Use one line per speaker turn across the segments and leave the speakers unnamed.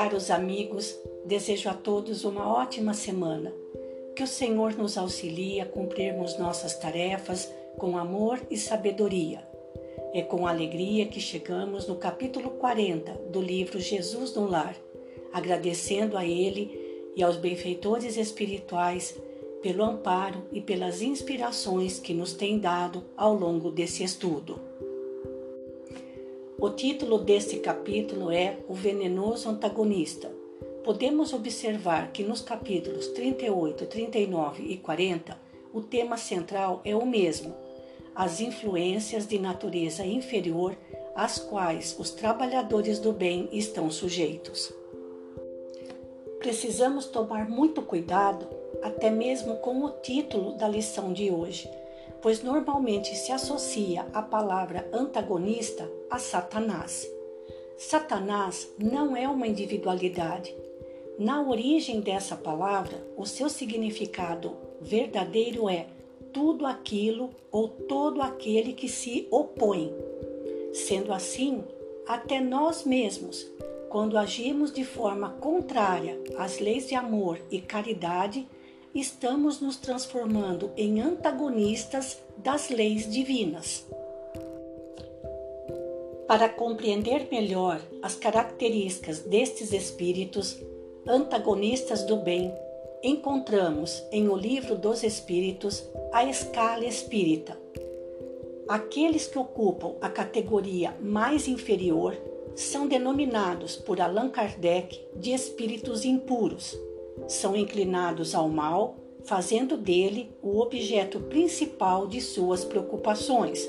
Caros amigos, desejo a todos uma ótima semana. Que o Senhor nos auxilie a cumprirmos nossas tarefas com amor e sabedoria. É com alegria que chegamos no capítulo 40 do livro Jesus no Lar, agradecendo a Ele e aos benfeitores espirituais pelo amparo e pelas inspirações que nos têm dado ao longo desse estudo. O título deste capítulo é O Venenoso Antagonista. Podemos observar que nos capítulos 38, 39 e 40, o tema central é o mesmo: as influências de natureza inferior às quais os trabalhadores do bem estão sujeitos. Precisamos tomar muito cuidado, até mesmo com o título da lição de hoje pois normalmente se associa a palavra antagonista a Satanás. Satanás não é uma individualidade. Na origem dessa palavra, o seu significado verdadeiro é tudo aquilo ou todo aquele que se opõe. Sendo assim, até nós mesmos, quando agimos de forma contrária às leis de amor e caridade, estamos nos transformando em antagonistas das leis divinas. Para compreender melhor as características destes espíritos antagonistas do bem, encontramos em O Livro dos Espíritos a escala espírita. Aqueles que ocupam a categoria mais inferior são denominados por Allan Kardec de espíritos impuros são inclinados ao mal, fazendo dele o objeto principal de suas preocupações.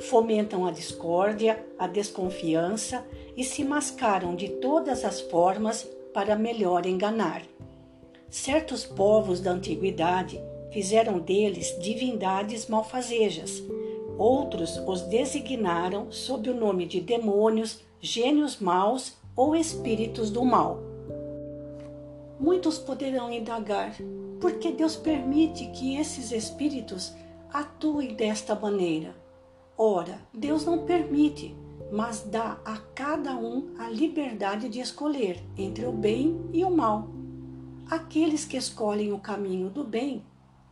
Fomentam a discórdia, a desconfiança e se mascaram de todas as formas para melhor enganar. Certos povos da antiguidade fizeram deles divindades malfazejas. Outros os designaram sob o nome de demônios, gênios maus ou espíritos do mal. Muitos poderão indagar por que Deus permite que esses espíritos atuem desta maneira. Ora, Deus não permite, mas dá a cada um a liberdade de escolher entre o bem e o mal. Aqueles que escolhem o caminho do bem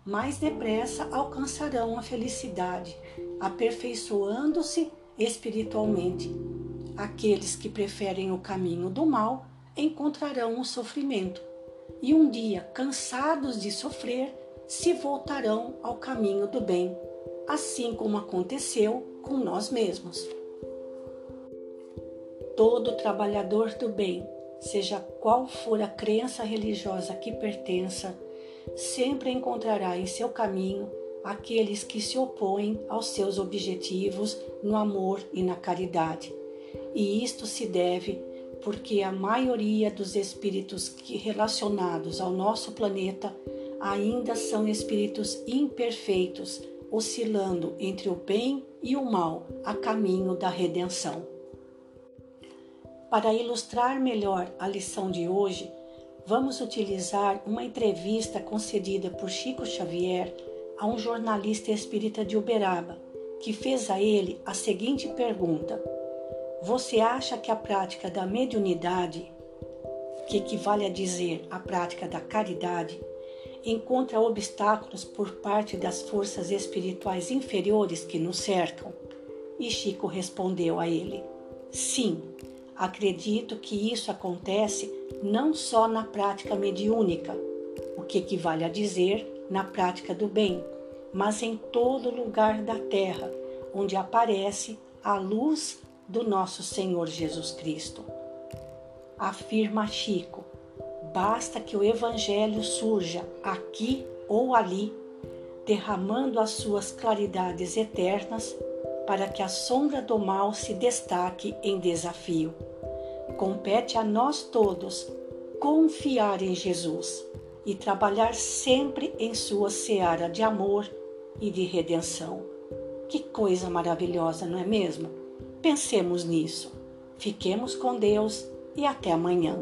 mais depressa alcançarão a felicidade, aperfeiçoando-se espiritualmente. Aqueles que preferem o caminho do mal encontrarão o sofrimento e um dia, cansados de sofrer, se voltarão ao caminho do bem, assim como aconteceu com nós mesmos. Todo trabalhador do bem, seja qual for a crença religiosa que pertença, sempre encontrará em seu caminho aqueles que se opõem aos seus objetivos no amor e na caridade. E isto se deve porque a maioria dos espíritos relacionados ao nosso planeta ainda são espíritos imperfeitos, oscilando entre o bem e o mal a caminho da redenção. Para ilustrar melhor a lição de hoje, vamos utilizar uma entrevista concedida por Chico Xavier a um jornalista espírita de Uberaba, que fez a ele a seguinte pergunta: você acha que a prática da mediunidade, que equivale a dizer a prática da caridade, encontra obstáculos por parte das forças espirituais inferiores que nos cercam? E Chico respondeu a ele: Sim, acredito que isso acontece não só na prática mediúnica, o que equivale a dizer na prática do bem, mas em todo lugar da terra onde aparece a luz do nosso Senhor Jesus Cristo. Afirma Chico: basta que o Evangelho surja aqui ou ali, derramando as suas claridades eternas, para que a sombra do mal se destaque em desafio. Compete a nós todos confiar em Jesus e trabalhar sempre em sua seara de amor e de redenção. Que coisa maravilhosa, não é mesmo? Pensemos nisso. Fiquemos com Deus e até amanhã.